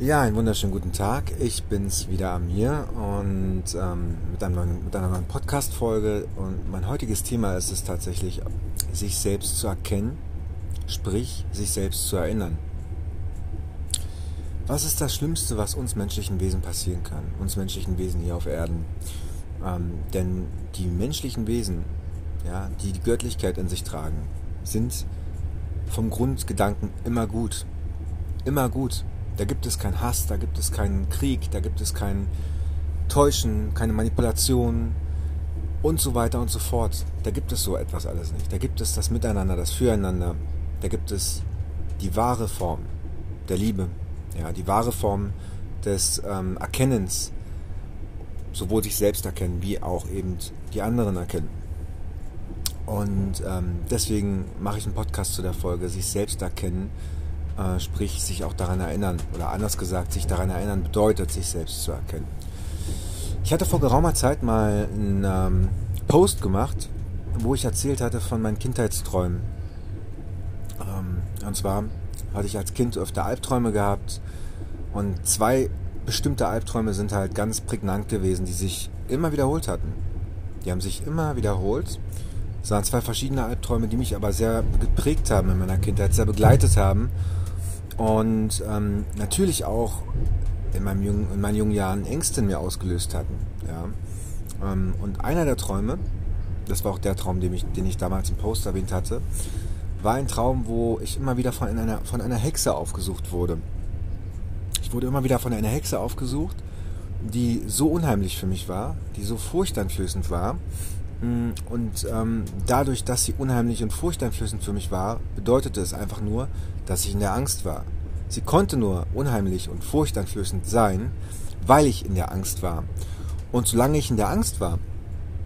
Ja, einen wunderschönen guten Tag. Ich bin's wieder Amir und ähm, mit, einer, mit einer neuen Podcast-Folge. Und mein heutiges Thema ist es tatsächlich, sich selbst zu erkennen, sprich, sich selbst zu erinnern. Was ist das Schlimmste, was uns menschlichen Wesen passieren kann? Uns menschlichen Wesen hier auf Erden. Ähm, denn die menschlichen Wesen, ja, die die Göttlichkeit in sich tragen, sind vom Grundgedanken immer gut. Immer gut. Da gibt es keinen Hass, da gibt es keinen Krieg, da gibt es kein Täuschen, keine Manipulation und so weiter und so fort. Da gibt es so etwas alles nicht. Da gibt es das Miteinander, das Füreinander. Da gibt es die wahre Form der Liebe, ja, die wahre Form des ähm, Erkennens, sowohl sich selbst erkennen, wie auch eben die anderen erkennen. Und ähm, deswegen mache ich einen Podcast zu der Folge, sich selbst erkennen äh, sprich sich auch daran erinnern oder anders gesagt, sich daran erinnern bedeutet, sich selbst zu erkennen. Ich hatte vor geraumer Zeit mal einen ähm, Post gemacht, wo ich erzählt hatte von meinen Kindheitsträumen. Ähm, und zwar hatte ich als Kind öfter Albträume gehabt und zwei bestimmte Albträume sind halt ganz prägnant gewesen, die sich immer wiederholt hatten. Die haben sich immer wiederholt. Es waren zwei verschiedene Albträume, die mich aber sehr geprägt haben in meiner Kindheit, sehr begleitet haben und ähm, natürlich auch in, meinem jungen, in meinen jungen Jahren Ängste in mir ausgelöst hatten. Ja. Ähm, und einer der Träume, das war auch der Traum, den ich, den ich damals im Post erwähnt hatte, war ein Traum, wo ich immer wieder von einer, von einer Hexe aufgesucht wurde. Ich wurde immer wieder von einer Hexe aufgesucht, die so unheimlich für mich war, die so furchteinflößend war. Mm, und ähm, dadurch, dass sie unheimlich und furchteinflößend für mich war, bedeutete es einfach nur, dass ich in der Angst war. Sie konnte nur unheimlich und furchteinflößend sein, weil ich in der Angst war. Und solange ich in der Angst war,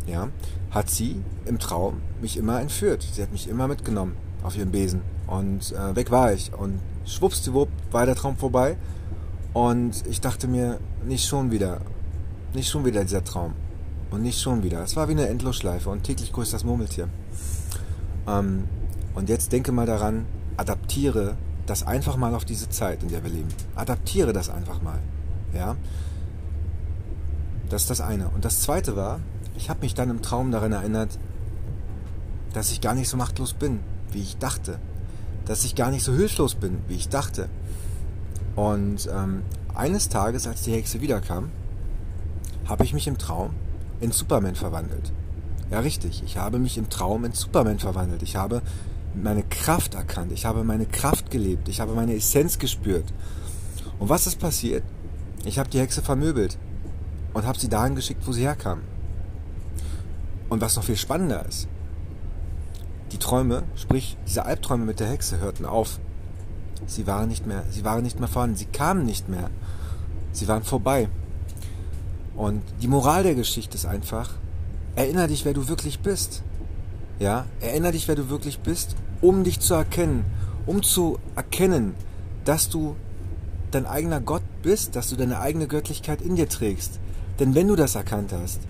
ja, hat sie im Traum mich immer entführt. Sie hat mich immer mitgenommen auf ihren Besen. Und äh, weg war ich. Und schwuppsdiwupp war der Traum vorbei. Und ich dachte mir, nicht schon wieder. Nicht schon wieder dieser Traum. Und nicht schon wieder. Es war wie eine Endlosschleife und täglich grüßt das Murmeltier. Ähm, und jetzt denke mal daran, adaptiere das einfach mal auf diese Zeit, in der wir leben. Adaptiere das einfach mal. Ja? Das ist das eine. Und das zweite war, ich habe mich dann im Traum daran erinnert, dass ich gar nicht so machtlos bin, wie ich dachte. Dass ich gar nicht so hilflos bin, wie ich dachte. Und ähm, eines Tages, als die Hexe wiederkam, habe ich mich im Traum in Superman verwandelt. Ja, richtig. Ich habe mich im Traum in Superman verwandelt. Ich habe meine Kraft erkannt. Ich habe meine Kraft gelebt. Ich habe meine Essenz gespürt. Und was ist passiert? Ich habe die Hexe vermöbelt und habe sie dahin geschickt, wo sie herkam. Und was noch viel spannender ist, die Träume, sprich diese Albträume mit der Hexe hörten auf. Sie waren nicht mehr, sie waren nicht mehr vorhanden, sie kamen nicht mehr. Sie waren vorbei. Und die Moral der Geschichte ist einfach, erinnere dich, wer du wirklich bist. Ja, erinnere dich, wer du wirklich bist, um dich zu erkennen, um zu erkennen, dass du dein eigener Gott bist, dass du deine eigene Göttlichkeit in dir trägst. Denn wenn du das erkannt hast,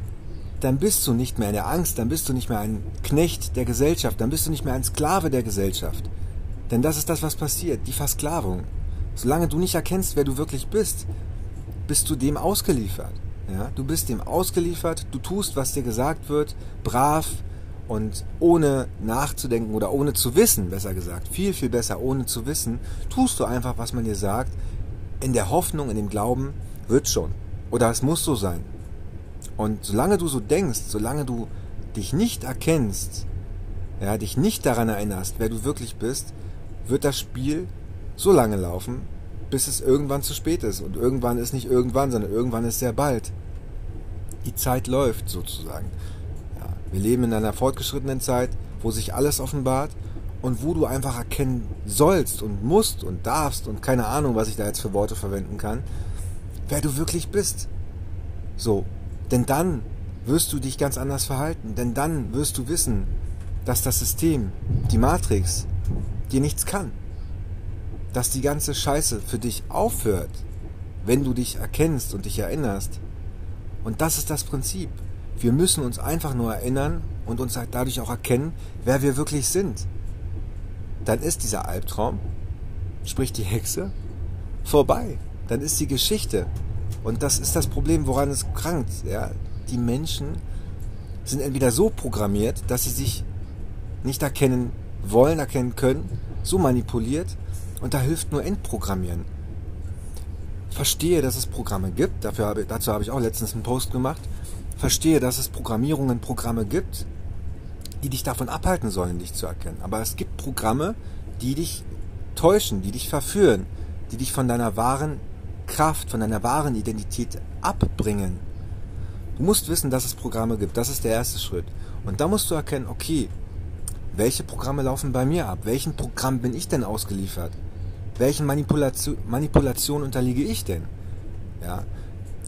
dann bist du nicht mehr in der Angst, dann bist du nicht mehr ein Knecht der Gesellschaft, dann bist du nicht mehr ein Sklave der Gesellschaft. Denn das ist das, was passiert, die Versklavung. Solange du nicht erkennst, wer du wirklich bist, bist du dem ausgeliefert. Ja, du bist dem ausgeliefert, du tust, was dir gesagt wird, brav, und ohne nachzudenken oder ohne zu wissen, besser gesagt, viel, viel besser, ohne zu wissen, tust du einfach, was man dir sagt, in der Hoffnung, in dem Glauben, wird schon. Oder es muss so sein. Und solange du so denkst, solange du dich nicht erkennst, ja, dich nicht daran erinnerst, wer du wirklich bist, wird das Spiel so lange laufen, bis es irgendwann zu spät ist. Und irgendwann ist nicht irgendwann, sondern irgendwann ist sehr bald. Die Zeit läuft sozusagen. Wir leben in einer fortgeschrittenen Zeit, wo sich alles offenbart und wo du einfach erkennen sollst und musst und darfst und keine Ahnung, was ich da jetzt für Worte verwenden kann, wer du wirklich bist. So, denn dann wirst du dich ganz anders verhalten, denn dann wirst du wissen, dass das System, die Matrix, dir nichts kann. Dass die ganze Scheiße für dich aufhört, wenn du dich erkennst und dich erinnerst. Und das ist das Prinzip. Wir müssen uns einfach nur erinnern und uns halt dadurch auch erkennen, wer wir wirklich sind. Dann ist dieser Albtraum, sprich die Hexe, vorbei. dann ist die Geschichte. Und das ist das Problem, woran es krankt. Ja? Die Menschen sind entweder so programmiert, dass sie sich nicht erkennen wollen, erkennen können, so manipuliert und da hilft nur Endprogrammieren. Verstehe, dass es Programme gibt, dafür habe, dazu habe ich auch letztens einen Post gemacht. Verstehe, dass es Programmierungen, Programme gibt, die dich davon abhalten sollen, dich zu erkennen. Aber es gibt Programme, die dich täuschen, die dich verführen, die dich von deiner wahren Kraft, von deiner wahren Identität abbringen. Du musst wissen, dass es Programme gibt. Das ist der erste Schritt. Und da musst du erkennen, okay, welche Programme laufen bei mir ab? Welchen Programm bin ich denn ausgeliefert? Welchen Manipulation, Manipulation unterliege ich denn? Ja,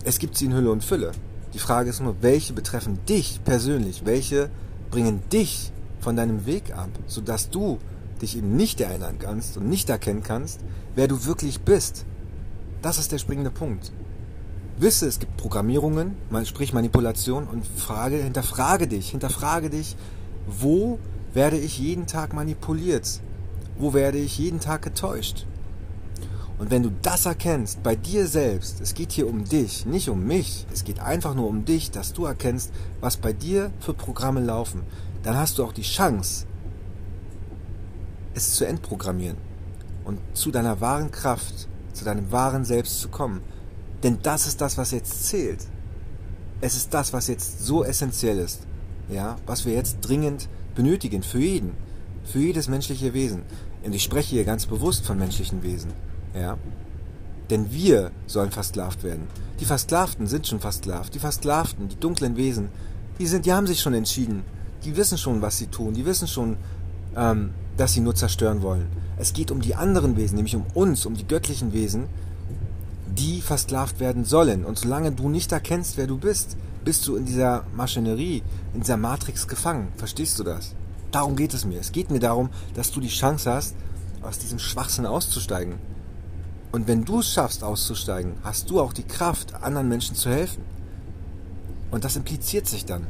es gibt sie in Hülle und Fülle. Die Frage ist nur, welche betreffen dich persönlich? Welche bringen dich von deinem Weg ab, sodass du dich eben nicht erinnern kannst und nicht erkennen kannst, wer du wirklich bist. Das ist der springende Punkt. Wisse, es gibt Programmierungen, sprich Manipulation und frage, hinterfrage dich, hinterfrage dich, wo werde ich jeden Tag manipuliert? Wo werde ich jeden Tag getäuscht? Und wenn du das erkennst, bei dir selbst, es geht hier um dich, nicht um mich, es geht einfach nur um dich, dass du erkennst, was bei dir für Programme laufen, dann hast du auch die Chance, es zu entprogrammieren und zu deiner wahren Kraft, zu deinem wahren Selbst zu kommen. Denn das ist das, was jetzt zählt. Es ist das, was jetzt so essentiell ist. Ja, was wir jetzt dringend benötigen für jeden, für jedes menschliche Wesen. Und ich spreche hier ganz bewusst von menschlichen Wesen. Ja, denn wir sollen versklavt werden. Die Versklavten sind schon versklavt. Die Versklavten, die dunklen Wesen, die sind, die haben sich schon entschieden. Die wissen schon, was sie tun. Die wissen schon, ähm, dass sie nur zerstören wollen. Es geht um die anderen Wesen, nämlich um uns, um die göttlichen Wesen, die versklavt werden sollen. Und solange du nicht erkennst, wer du bist, bist du in dieser Maschinerie, in dieser Matrix gefangen. Verstehst du das? Darum geht es mir. Es geht mir darum, dass du die Chance hast, aus diesem Schwachsinn auszusteigen. Und wenn du es schaffst, auszusteigen, hast du auch die Kraft, anderen Menschen zu helfen. Und das impliziert sich dann.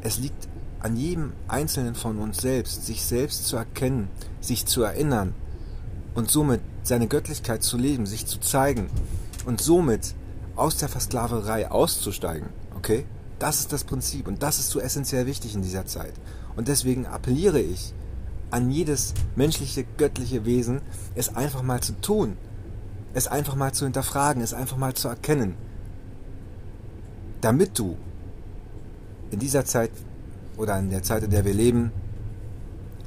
Es liegt an jedem Einzelnen von uns selbst, sich selbst zu erkennen, sich zu erinnern und somit seine Göttlichkeit zu leben, sich zu zeigen und somit aus der Versklaverei auszusteigen. Okay? Das ist das Prinzip und das ist so essentiell wichtig in dieser Zeit. Und deswegen appelliere ich an jedes menschliche, göttliche Wesen, es einfach mal zu tun, es einfach mal zu hinterfragen, es einfach mal zu erkennen, damit du in dieser Zeit oder in der Zeit, in der wir leben,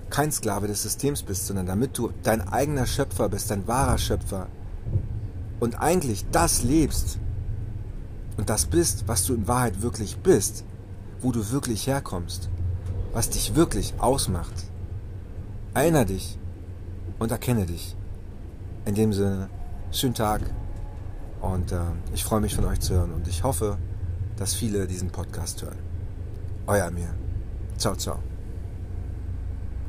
kein Sklave des Systems bist, sondern damit du dein eigener Schöpfer bist, dein wahrer Schöpfer und eigentlich das lebst und das bist, was du in Wahrheit wirklich bist, wo du wirklich herkommst, was dich wirklich ausmacht. Erinnere dich und erkenne dich. In dem Sinne, schönen Tag und äh, ich freue mich von euch zu hören und ich hoffe, dass viele diesen Podcast hören. Euer Amir. Ciao, ciao.